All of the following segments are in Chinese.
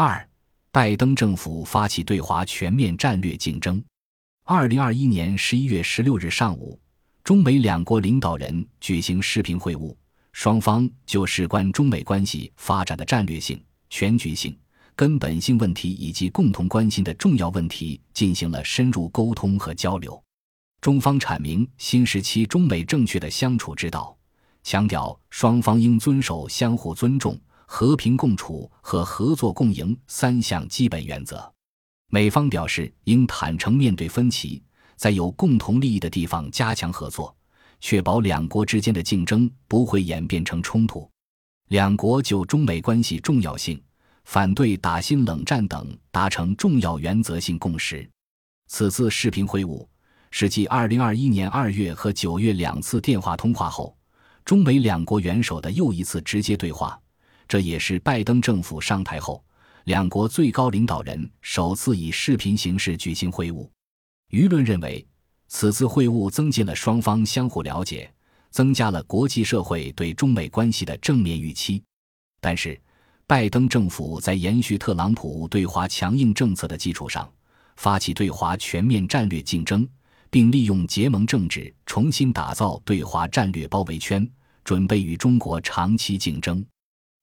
二，拜登政府发起对华全面战略竞争。二零二一年十一月十六日上午，中美两国领导人举行视频会晤，双方就事关中美关系发展的战略性、全局性、根本性问题以及共同关心的重要问题进行了深入沟通和交流。中方阐明新时期中美正确的相处之道，强调双方应遵守相互尊重。和平共处和合作共赢三项基本原则，美方表示应坦诚面对分歧，在有共同利益的地方加强合作，确保两国之间的竞争不会演变成冲突。两国就中美关系重要性、反对打新冷战等达成重要原则性共识。此次视频会晤是继2021年2月和9月两次电话通话后，中美两国元首的又一次直接对话。这也是拜登政府上台后，两国最高领导人首次以视频形式举行会晤。舆论认为，此次会晤增进了双方相互了解，增加了国际社会对中美关系的正面预期。但是，拜登政府在延续特朗普对华强硬政策的基础上，发起对华全面战略竞争，并利用结盟政治重新打造对华战略包围圈，准备与中国长期竞争。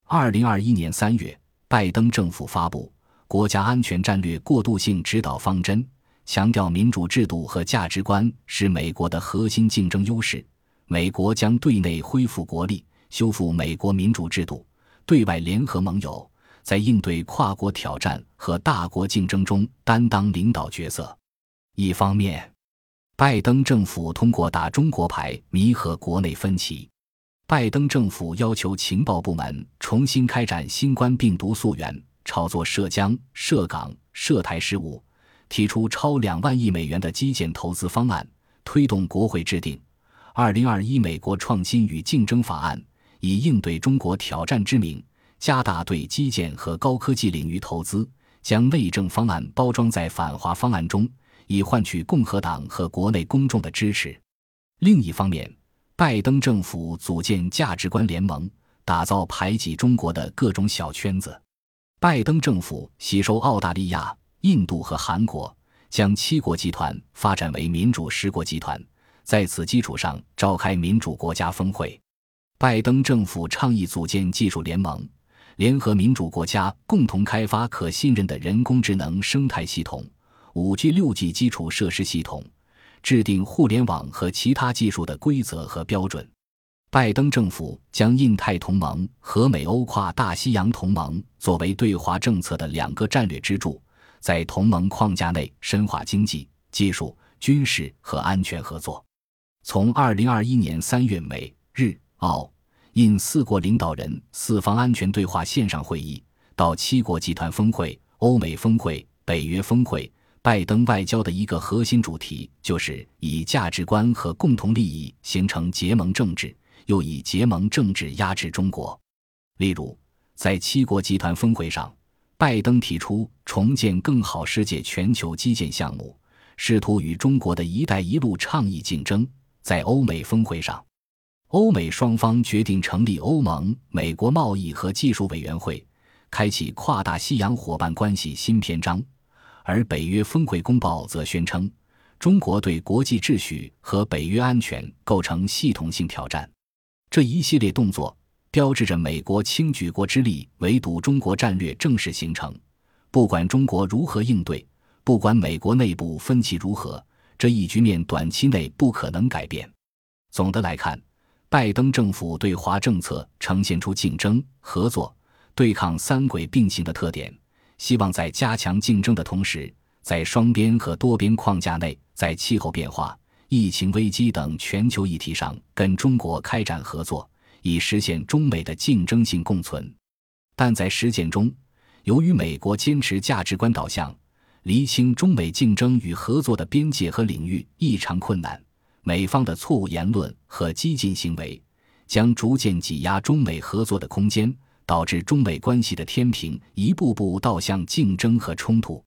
二零二一年三月，拜登政府发布国家安全战略过渡性指导方针，强调民主制度和价值观是美国的核心竞争优势。美国将对内恢复国力，修复美国民主制度；对外联合盟友，在应对跨国挑战和大国竞争中担当领导角色。一方面，拜登政府通过打中国牌弥合国内分歧。拜登政府要求情报部门重新开展新冠病毒溯源、炒作涉疆、涉港、涉台事务，提出超两万亿美元的基建投资方案，推动国会制定《二零二一美国创新与竞争法案》，以应对中国挑战之名，加大对基建和高科技领域投资，将内政方案包装在反华方案中，以换取共和党和国内公众的支持。另一方面，拜登政府组建价值观联盟，打造排挤中国的各种小圈子。拜登政府吸收澳大利亚、印度和韩国，将七国集团发展为民主十国集团，在此基础上召开民主国家峰会。拜登政府倡议组建技术联盟，联合民主国家共同开发可信任的人工智能生态系统、五 G、六 G 基础设施系统。制定互联网和其他技术的规则和标准。拜登政府将印太同盟和美欧跨大西洋同盟作为对华政策的两个战略支柱，在同盟框架内深化经济、技术、军事和安全合作。从二零二一年三月美日澳印四国领导人四方安全对话线上会议，到七国集团峰会、欧美峰会、北约峰会。拜登外交的一个核心主题就是以价值观和共同利益形成结盟政治，又以结盟政治压制中国。例如，在七国集团峰会上，拜登提出重建更好世界全球基建项目，试图与中国的一带一路倡议竞争。在欧美峰会上，欧美双方决定成立欧盟美国贸易和技术委员会，开启跨大西洋伙伴关系新篇章。而北约峰会公报则宣称，中国对国际秩序和北约安全构成系统性挑战。这一系列动作标志着美国倾举国之力围堵中国战略正式形成。不管中国如何应对，不管美国内部分歧如何，这一局面短期内不可能改变。总的来看，拜登政府对华政策呈现出竞争、合作、对抗三轨并行的特点。希望在加强竞争的同时，在双边和多边框架内，在气候变化、疫情危机等全球议题上跟中国开展合作，以实现中美的竞争性共存。但在实践中，由于美国坚持价值观导向，厘清中美竞争与合作的边界和领域异常困难。美方的错误言论和激进行为，将逐渐挤压中美合作的空间。导致中美关系的天平一步步倒向竞争和冲突。